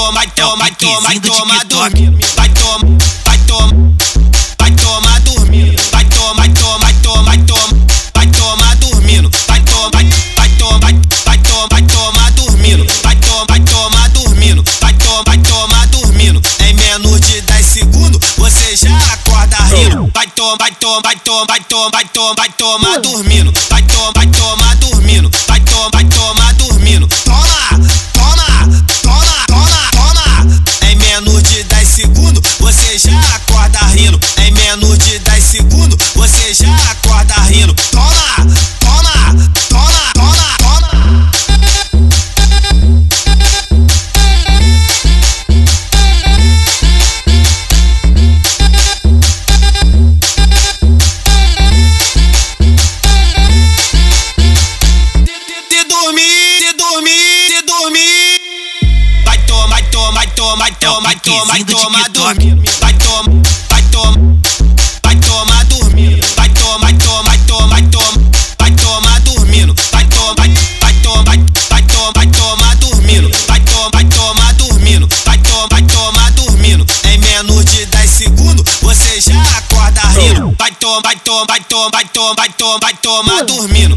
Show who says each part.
Speaker 1: tomar, vai
Speaker 2: do
Speaker 1: tomar
Speaker 2: TikTok.
Speaker 1: dormindo, vai tomar, vai tomar, vai tomar dormindo, vai tomar, vai tomar, vai tomar, vai tomar, vai dormindo, vai tomar dormindo, vai tomar, vai dormindo, vai tomar, vai dormindo. Em menos de 10 segundos você já acorda rindo. Vai tomar, vai tomar, vai tomar, vai tomar, vai tomar, vai tomar dormindo, vai tomar, vai tomar dormindo, vai tomar, vai tomar, vai tomar dormindo. Vai tomar, vai tomar, vai dormindo. Vai tomar, vai tomar, vai tomar, vai tomar, vai tomar dormindo. Vai tomar, vai vai tomar, vai vai tomar, vai tomar dormindo. Vai tomar, vai tomar dormindo. Vai tomar, vai tomar dormindo. Em menos de 10 segundos você já acorda rindo. Vai tomar, vai tomar, vai tomar, vai tomar, vai tomar, vai tomar dormindo.